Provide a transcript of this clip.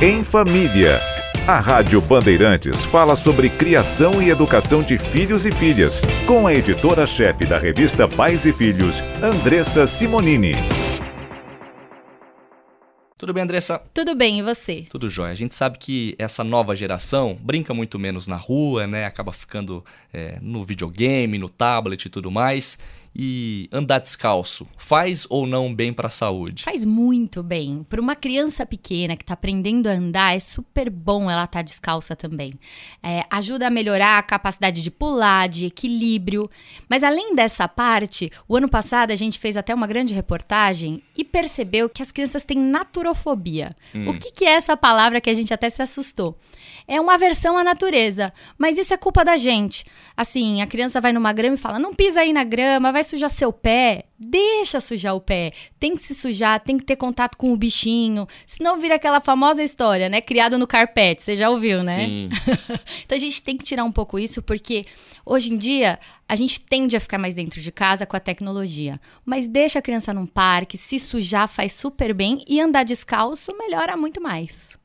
Em Família. A Rádio Bandeirantes fala sobre criação e educação de filhos e filhas, com a editora-chefe da revista Pais e Filhos, Andressa Simonini. Tudo bem, Andressa? Tudo bem, e você? Tudo jóia. A gente sabe que essa nova geração brinca muito menos na rua, né? Acaba ficando é, no videogame, no tablet e tudo mais e andar descalço faz ou não bem para a saúde? Faz muito bem. Para uma criança pequena que está aprendendo a andar, é super bom ela estar tá descalça também. É, ajuda a melhorar a capacidade de pular, de equilíbrio. Mas além dessa parte, o ano passado a gente fez até uma grande reportagem e percebeu que as crianças têm naturofobia. Hum. O que, que é essa palavra que a gente até se assustou? É uma aversão à natureza, mas isso é culpa da gente. Assim, a criança vai numa grama e fala: não pisa aí na grama, vai sujar seu pé. Deixa sujar o pé. Tem que se sujar, tem que ter contato com o bichinho. Senão vira aquela famosa história, né? Criado no carpete. Você já ouviu, né? Sim. então a gente tem que tirar um pouco isso, porque hoje em dia a gente tende a ficar mais dentro de casa com a tecnologia. Mas deixa a criança num parque, se sujar faz super bem e andar descalço melhora muito mais.